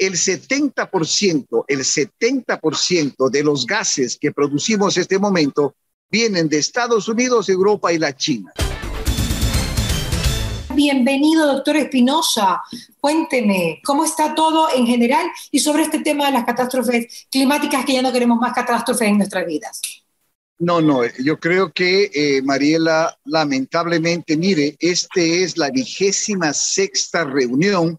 el 70%, el 70% de los gases que producimos en este momento vienen de Estados Unidos, Europa y la China. Bienvenido, doctor Espinosa. Cuénteme, ¿cómo está todo en general y sobre este tema de las catástrofes climáticas que ya no queremos más catástrofes en nuestras vidas? No, no, yo creo que, eh, Mariela, lamentablemente, mire, este es la vigésima sexta reunión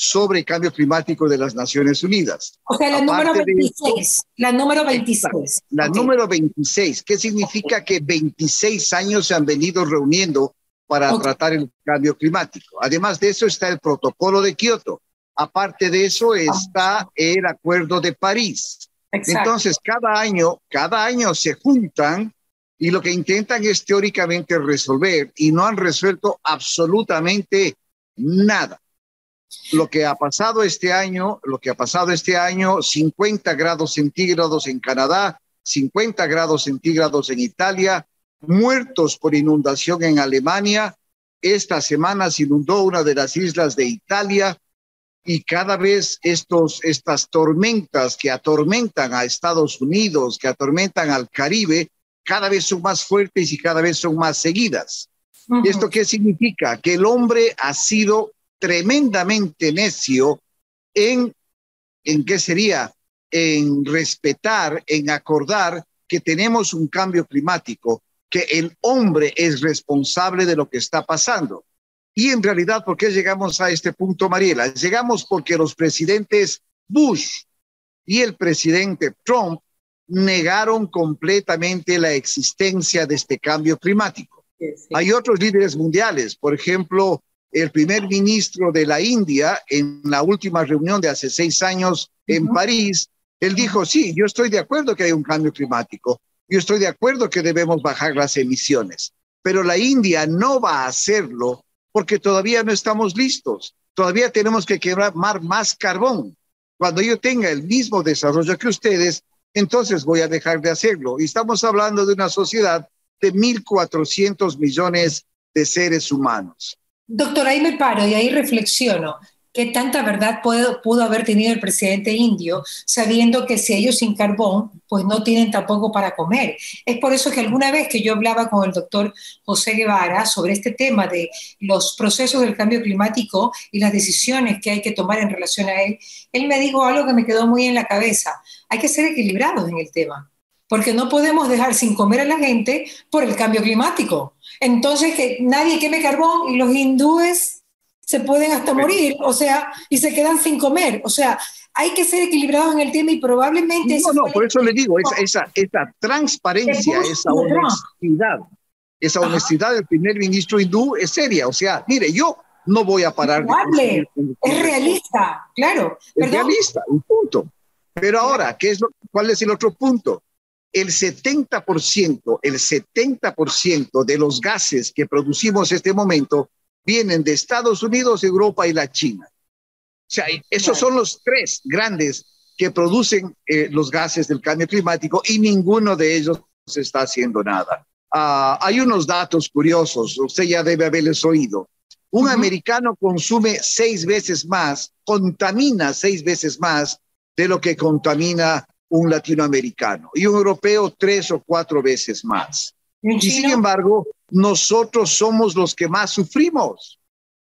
sobre cambio climático de las Naciones Unidas. O sea, la número 26. la número 26. La número 26, ¿qué significa que 26 años se han venido reuniendo para tratar el cambio climático. Además de eso está el protocolo de Kioto. Aparte de eso está el acuerdo de París. Entonces, cada año, cada año se juntan y lo que intentan es teóricamente resolver y no han resuelto absolutamente nada. Lo que ha pasado este año, lo que ha pasado este año, 50 grados centígrados en Canadá, 50 grados centígrados en Italia, muertos por inundación en Alemania. Esta semana se inundó una de las islas de Italia y cada vez estos, estas tormentas que atormentan a Estados Unidos, que atormentan al Caribe, cada vez son más fuertes y cada vez son más seguidas. ¿Esto qué significa? Que el hombre ha sido tremendamente necio en, ¿en qué sería? En respetar, en acordar que tenemos un cambio climático que el hombre es responsable de lo que está pasando. Y en realidad, ¿por qué llegamos a este punto, Mariela? Llegamos porque los presidentes Bush y el presidente Trump negaron completamente la existencia de este cambio climático. Hay otros líderes mundiales, por ejemplo, el primer ministro de la India en la última reunión de hace seis años en París, él dijo, sí, yo estoy de acuerdo que hay un cambio climático, yo estoy de acuerdo que debemos bajar las emisiones, pero la India no va a hacerlo porque todavía no estamos listos. Todavía tenemos que quemar más carbón. Cuando yo tenga el mismo desarrollo que ustedes, entonces voy a dejar de hacerlo. Y estamos hablando de una sociedad de 1.400 millones de seres humanos. Doctor, ahí me paro y ahí reflexiono qué tanta verdad pudo, pudo haber tenido el presidente indio, sabiendo que si ellos sin carbón, pues no tienen tampoco para comer. Es por eso que alguna vez que yo hablaba con el doctor José Guevara sobre este tema de los procesos del cambio climático y las decisiones que hay que tomar en relación a él, él me dijo algo que me quedó muy en la cabeza. Hay que ser equilibrados en el tema, porque no podemos dejar sin comer a la gente por el cambio climático. Entonces, que nadie queme carbón y los hindúes se pueden hasta morir, o sea, y se quedan sin comer. O sea, hay que ser equilibrados en el tema y probablemente... No, no, por eso le digo, esa, esa, esa transparencia, esa honestidad, esa honestidad del primer ministro hindú es seria. O sea, mire, yo no voy a parar de... Es realista, claro. Es realista, un punto. Pero ahora, ¿qué es lo, ¿cuál es el otro punto? El 70%, el 70% de los gases que producimos en este momento vienen de Estados Unidos, Europa y la China. O sea, esos son los tres grandes que producen eh, los gases del cambio climático y ninguno de ellos se está haciendo nada. Ah, hay unos datos curiosos, usted ya debe haberles oído. Un americano consume seis veces más, contamina seis veces más de lo que contamina un latinoamericano y un europeo tres o cuatro veces más. Y sin embargo, nosotros somos los que más sufrimos.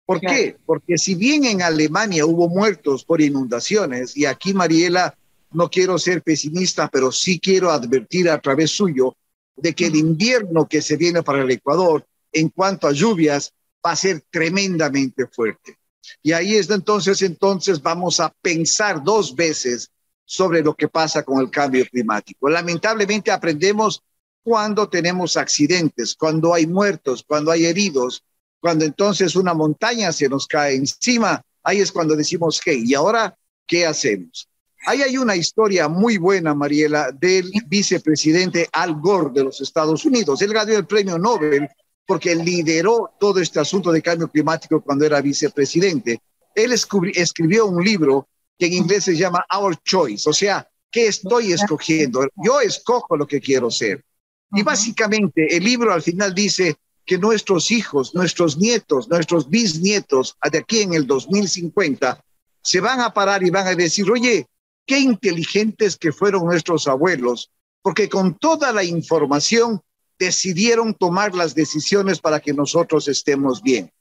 ¿Por qué? Porque si bien en Alemania hubo muertos por inundaciones, y aquí Mariela, no quiero ser pesimista, pero sí quiero advertir a través suyo de que el invierno que se viene para el Ecuador en cuanto a lluvias va a ser tremendamente fuerte. Y ahí es entonces, entonces vamos a pensar dos veces sobre lo que pasa con el cambio climático. Lamentablemente aprendemos cuando tenemos accidentes, cuando hay muertos, cuando hay heridos, cuando entonces una montaña se nos cae encima, ahí es cuando decimos, hey, ¿y ahora qué hacemos? Ahí hay una historia muy buena, Mariela, del vicepresidente Al Gore de los Estados Unidos. Él ganó el premio Nobel porque lideró todo este asunto de cambio climático cuando era vicepresidente. Él escribió un libro que en inglés se llama Our Choice, o sea, ¿qué estoy escogiendo? Yo escojo lo que quiero ser. Y básicamente el libro al final dice que nuestros hijos, nuestros nietos, nuestros bisnietos, de aquí en el 2050, se van a parar y van a decir, oye, qué inteligentes que fueron nuestros abuelos, porque con toda la información decidieron tomar las decisiones para que nosotros estemos bien.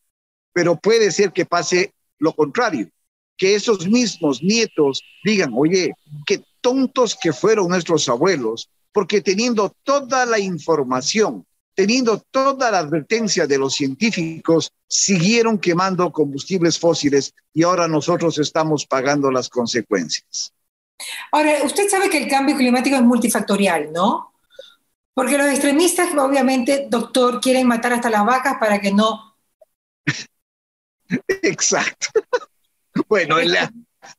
Pero puede ser que pase lo contrario, que esos mismos nietos digan, oye, qué tontos que fueron nuestros abuelos, porque teniendo toda la información, teniendo toda la advertencia de los científicos, siguieron quemando combustibles fósiles y ahora nosotros estamos pagando las consecuencias. Ahora, usted sabe que el cambio climático es multifactorial, ¿no? Porque los extremistas, obviamente, doctor, quieren matar hasta las vacas para que no... Exacto. bueno, el,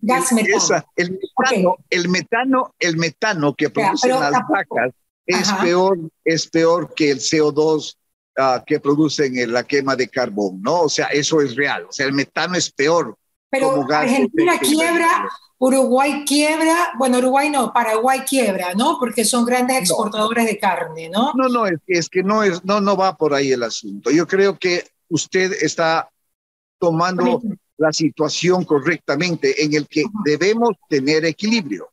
gas metano. el, metano, el metano, el metano que producen las vacas es peor, es peor que el CO2 ah, que producen en la quema de carbón, ¿no? O sea, eso es real. O sea, el metano es peor. Pero Argentina quiebra, Uruguay quiebra, bueno, Uruguay no, Paraguay quiebra, ¿no? Porque son grandes exportadores de carne, ¿no? No, no, es, es, que no, es, no, no va por ahí el asunto. Yo creo que usted está tomando la situación correctamente en el que debemos tener equilibrio.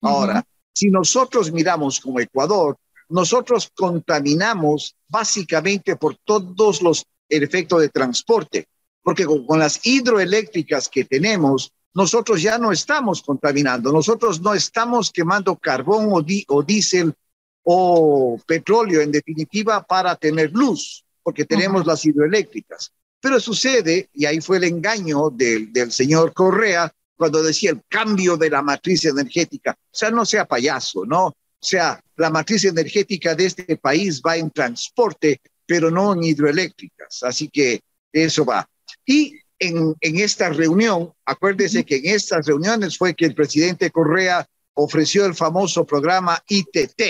Ahora, si nosotros miramos como Ecuador, nosotros contaminamos básicamente por todos los efectos de transporte, porque con, las hidroeléctricas que tenemos, nosotros ya no estamos contaminando, nosotros no estamos quemando carbón o, o diésel o petróleo en definitiva para tener luz, porque tenemos las hidroeléctricas. Pero sucede, y ahí fue el engaño del, del señor Correa, cuando decía el cambio de la matriz energética. O sea, no sea payaso, ¿no? O sea, la matriz energética de este país va en transporte, pero no en hidroeléctricas. Así que eso va. Y en, en esta reunión, acuérdese que en estas reuniones fue que el presidente Correa ofreció el famoso programa ITT,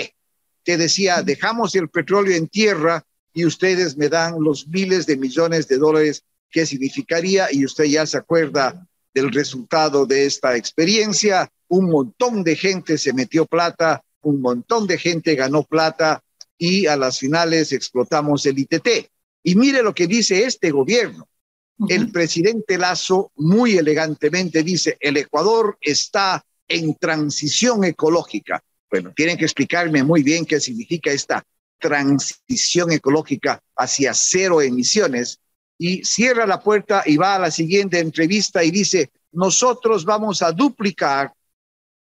que decía, dejamos el petróleo en tierra y ustedes me dan los miles de millones de dólares que significaría, y usted ya se acuerda del resultado de esta experiencia. Un montón de gente se metió plata, un montón de gente ganó plata y a las finales explotamos el ITT. Y mire lo que dice este gobierno. El presidente Lazo muy elegantemente dice, el Ecuador está en transición ecológica. Bueno, tienen que explicarme muy bien qué significa esta transición ecológica hacia cero emisiones y cierra la puerta y va a la siguiente entrevista y dice, nosotros vamos a duplicar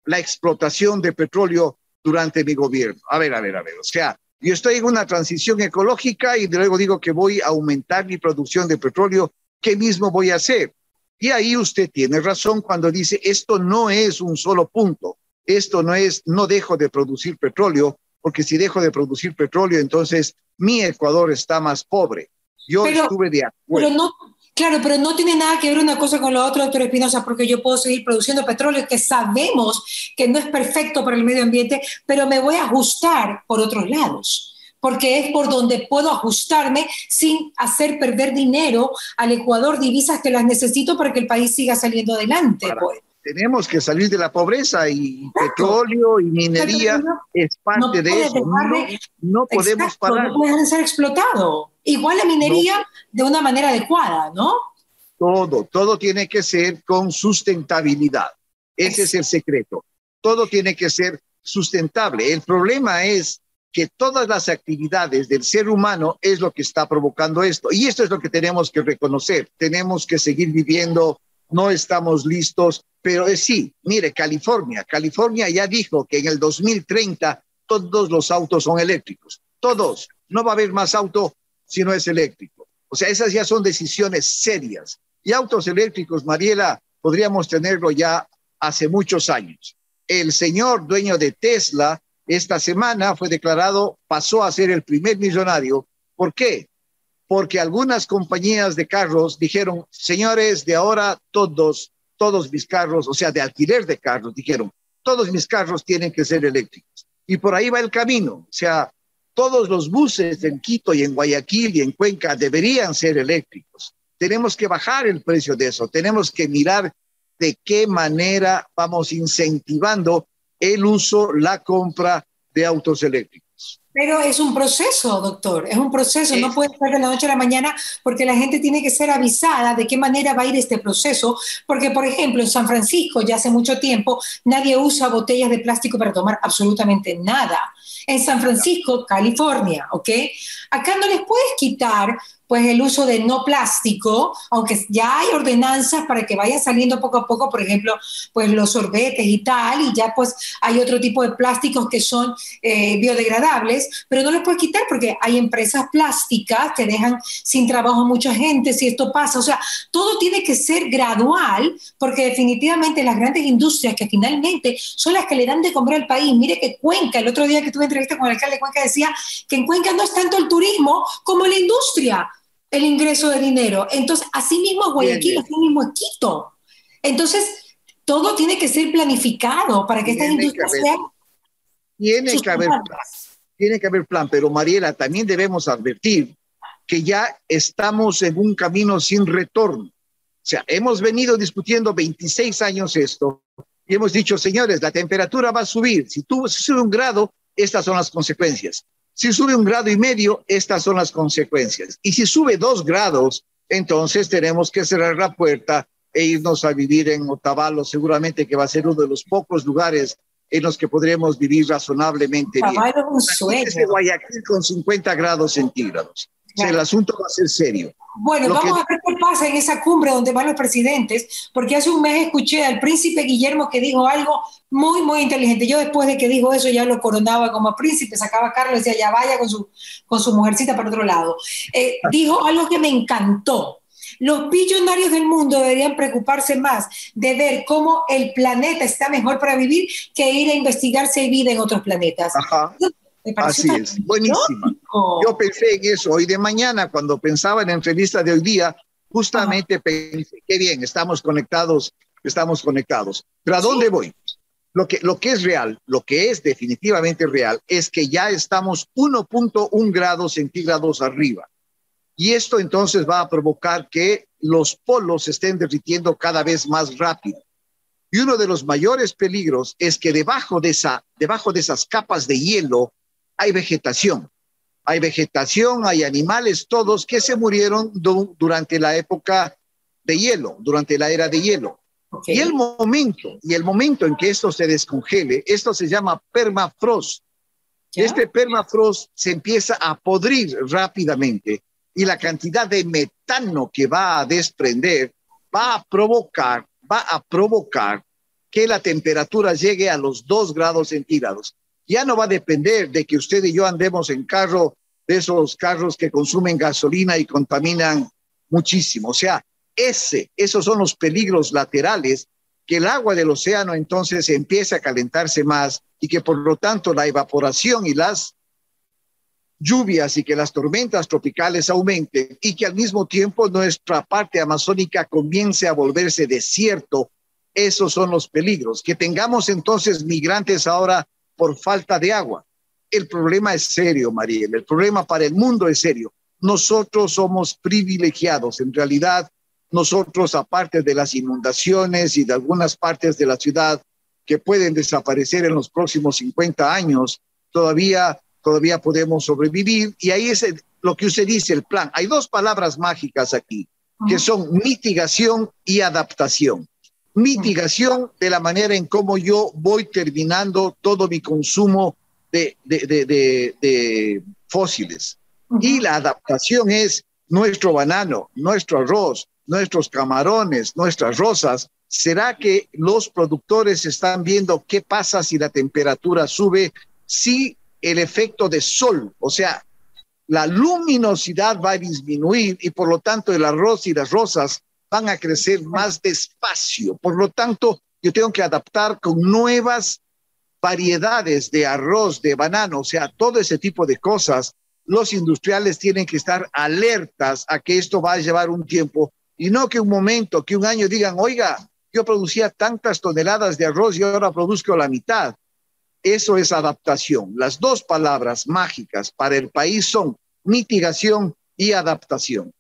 la explotación de petróleo durante mi gobierno. A ver, a ver, a ver, o sea, yo estoy en una transición ecológica y luego digo que voy a aumentar mi producción de petróleo, ¿qué mismo voy a hacer? Y ahí usted tiene razón cuando dice, esto no es un solo punto, esto no es, no dejo de producir petróleo, porque si dejo de producir petróleo, entonces mi Ecuador está más pobre. Yo estuve de acuerdo. Pero no, claro, pero no tiene nada que ver una cosa con la otra, doctor Espinosa, porque yo puedo seguir produciendo petróleo, que sabemos que no es perfecto para el medio ambiente, pero me voy a ajustar por otros lados porque es por donde puedo ajustarme sin hacer perder dinero al Ecuador, divisas que las necesito para que el país siga saliendo adelante. Pues. Tenemos que salir de la pobreza y petróleo y minería es parte de eso. no, podemos parar. No puede ser explotado. Igual la minería de una manera adecuada, ¿no? Todo, todo tiene que ser con sustentabilidad. Ese es el secreto. Todo tiene que ser sustentable. El problema es que todas las actividades del ser humano es lo que está provocando esto. Y esto es lo que tenemos que reconocer. Tenemos que seguir viviendo, no estamos listos, pero es sí, mire, California, California ya dijo que en el 2030 todos los autos son eléctricos, todos. No va a haber más auto si no es eléctrico. O sea, esas ya son decisiones serias. Y autos eléctricos, Mariela, podríamos tenerlo ya hace muchos años. El señor dueño de Tesla esta semana fue declarado, pasó a ser el primer millonario. ¿Por qué? Porque algunas compañías de carros dijeron, señores, de ahora todos, todos mis carros, o sea, de alquiler de carros, dijeron, todos mis carros tienen que ser eléctricos. Y por ahí va el camino. O sea, todos los buses en Quito y en Guayaquil y en Cuenca deberían ser eléctricos. Tenemos que bajar el precio de eso, tenemos que mirar de qué manera vamos incentivando el uso, la compra de autos eléctricos. Pero es un proceso, doctor, es un proceso, no puede ser de la noche a la mañana porque la gente tiene que ser avisada de qué manera va a ir este proceso, porque por ejemplo en San Francisco ya hace mucho tiempo nadie usa botellas de plástico para tomar absolutamente nada. En San Francisco, California, ¿ok? Acá no les puedes quitar pues el uso de no plástico, aunque ya hay ordenanzas para que vayan saliendo poco a poco, por ejemplo, pues los sorbetes y tal, y ya pues hay otro tipo de plásticos que son eh, biodegradables, pero no les puedes quitar porque hay empresas plásticas que dejan sin trabajo a mucha gente si esto pasa. O sea, todo tiene que ser gradual porque definitivamente las grandes industrias que finalmente son las que le dan de comer al país. Mire que Cuenca, el otro día que tuve entrevista con el alcalde de Cuenca decía que en Cuenca no es tanto el turismo como la industria el ingreso de dinero. Entonces, así mismo es Guayaquil, así mismo es Quito. Entonces, todo tiene que ser planificado para que estas industrias sean... Tiene que haber plan, tiene que haber plan, pero Mariela, también debemos advertir que ya estamos en un camino sin retorno. O sea, hemos venido discutiendo 26 años esto y hemos dicho, señores, la temperatura va a subir. Si, tú, si sube un grado, estas son las consecuencias. Si sube un grado y medio, estas son las consecuencias. Y si sube dos grados, entonces tenemos que cerrar la puerta e irnos a vivir en Otavalo, seguramente que va a ser uno de los pocos lugares en los que podremos vivir razonablemente bien. Es un sueño. Guayaquil con 50 grados centígrados. O sea, el asunto va a ser serio. Bueno, vamos a ver qué pasa en esa cumbre donde van los presidentes, porque hace un mes escuché al príncipe Guillermo que dijo algo muy, muy inteligente. Yo después de que dijo eso ya lo coronaba como príncipe, sacaba a Carlos y decía, ya vaya con su, con su mujercita para otro lado. Eh, dijo algo que me encantó. Los billonarios del mundo deberían preocuparse más de ver cómo el planeta está mejor para vivir que ir a investigar si hay vida en otros planetas. Ajá. Así es, buenísima. Yo pensé en eso hoy de mañana, cuando pensaba en la entrevista de hoy día, justamente pensé, qué bien, estamos conectados, estamos conectados. Pero ¿a dónde voy? Lo que, lo que es real, lo que es definitivamente real, es que ya estamos 1.1 grados centígrados arriba. Y esto entonces va a provocar que los polos se estén derritiendo cada vez más rápido. Y uno de los mayores peligros es que debajo de, esa, debajo de esas capas de hielo hay vegetación. Hay vegetación, hay animales, todos que se murieron durante la época de hielo, durante la era de hielo. Y el momento, y el momento en que esto se descongele, esto se llama permafrost. Este permafrost se empieza a podrir rápidamente y la cantidad de metano que va a desprender va a provocar, va a provocar que la temperatura llegue a los 2 grados centígrados ya no va a depender de que usted y yo andemos en carro, de esos carros que consumen gasolina y contaminan muchísimo. O sea, ese, esos son los peligros laterales que el agua del océano entonces empieza a calentarse más y que por lo tanto la evaporación y las lluvias y que las tormentas tropicales aumenten y que al mismo tiempo nuestra parte amazónica comience a volverse desierto. Esos son los peligros. Que tengamos entonces migrantes ahora por falta de agua. El problema es serio, Mariel. El problema para el mundo es serio. Nosotros somos privilegiados. En realidad, nosotros, aparte de las inundaciones y de algunas partes de la ciudad que pueden desaparecer en los próximos 50 años, todavía, todavía podemos sobrevivir. Y ahí es lo que usted dice, el plan. Hay dos palabras mágicas aquí, que son mitigación y adaptación mitigación de la manera en cómo yo voy terminando todo mi consumo de, de, fósiles. Y la adaptación es nuestro banano, nuestro arroz, nuestros camarones, nuestras rosas. ¿Será que los productores están viendo qué pasa si la temperatura sube? Si el efecto de sol, o sea, la luminosidad va a disminuir y por lo tanto el arroz y las rosas van a crecer más despacio. Por lo tanto, yo tengo que adaptar con nuevas variedades de arroz, de banano, o sea, todo ese tipo de cosas. Los industriales tienen que estar alertas a que esto va a llevar un tiempo y no que un momento, que un año digan, oiga, yo producía tantas toneladas de arroz y ahora produzco la mitad. Eso es adaptación. Las dos palabras mágicas para el país son mitigación y adaptación.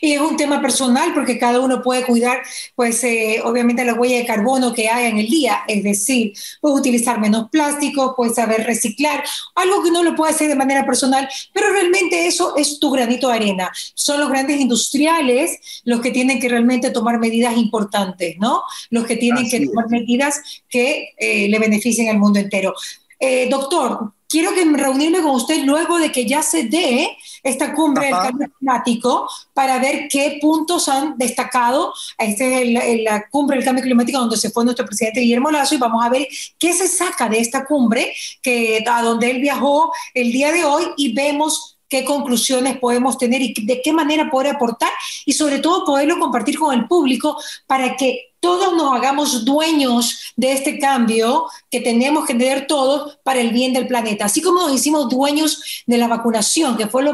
Y es un tema personal porque cada uno puede cuidar, pues, eh, obviamente la huella de carbono que haya en el día, es decir, puedes utilizar menos plástico, puedes saber reciclar, algo que no lo puede hacer de manera personal, pero realmente eso es tu granito de arena. Son los grandes industriales los que tienen que realmente tomar medidas importantes, ¿no? Los que tienen que tomar medidas que eh, le beneficien al mundo entero. Eh, doctor, quiero que reunirme con usted luego de que ya se dé esta cumbre del cambio climático para ver qué puntos han destacado. Esta es la cumbre del cambio climático donde se fue nuestro presidente Guillermo Lazo y vamos a ver qué se saca de esta cumbre que, a donde él viajó el día de hoy y vemos qué conclusiones podemos tener y de qué manera poder aportar y sobre todo poderlo compartir con el público para que todos nos hagamos dueños de este cambio que tenemos que tener todos para el bien del planeta. Así como nos hicimos dueños de la vacunación, que fue lo,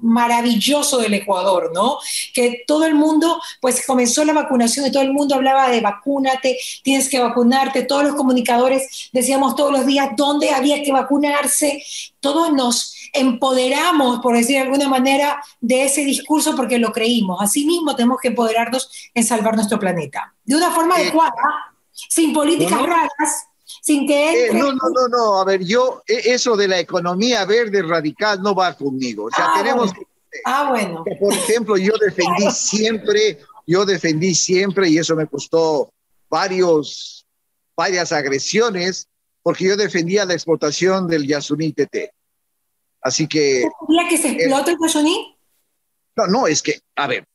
maravilloso del Ecuador, ¿no? Que todo el mundo, pues comenzó la vacunación y todo el mundo hablaba de vacúnate, tienes que vacunarte, todos los comunicadores decíamos todos los días dónde había que vacunarse, todos nos empoderamos, por decir de alguna manera, de ese discurso porque lo creímos. Asimismo, tenemos que empoderarnos en salvar nuestro planeta. De una forma eh, adecuada, sin políticas raras, sin que... Eh, no, no, no, no, a ver, yo, e, eso de la economía verde radical no va conmigo. O sea, ah, tenemos... Ah, bueno. Por ejemplo, yo defendí siempre, yo defendí siempre, y eso me costó varios, varias agresiones, porque yo defendía la explotación del Yasuní TT. Así que... que se explota el Yasuní? No, no, es que, a ver,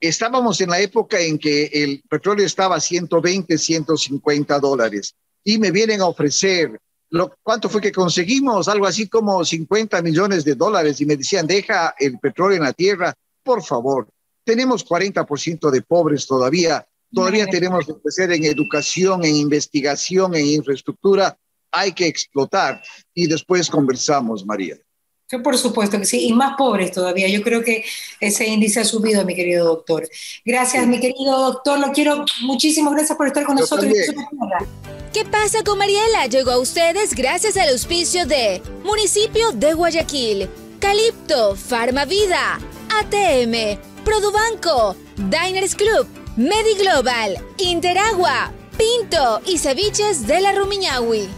estábamos en la época en que el petróleo estaba a 120, 150 dólares y me vienen a ofrecer, lo, ¿cuánto fue que conseguimos? Algo así como 50 millones de dólares y me decían, deja el petróleo en la tierra, por favor. Tenemos 40% de pobres todavía, todavía tenemos que crecer en educación, en investigación, en infraestructura, hay que explotar. Y después conversamos, María por supuesto que sí, y más pobres todavía. Yo creo que ese índice ha subido, mi querido doctor. Gracias, mi querido doctor. Lo quiero. Muchísimas gracias por estar con nosotros. ¿Qué pasa con Mariela? Llegó a ustedes gracias al auspicio de Municipio de Guayaquil, Calipto, Farmavida, ATM, Produbanco, Diners Club, Mediglobal, Interagua, Pinto y Ceviches de la Rumiñahui.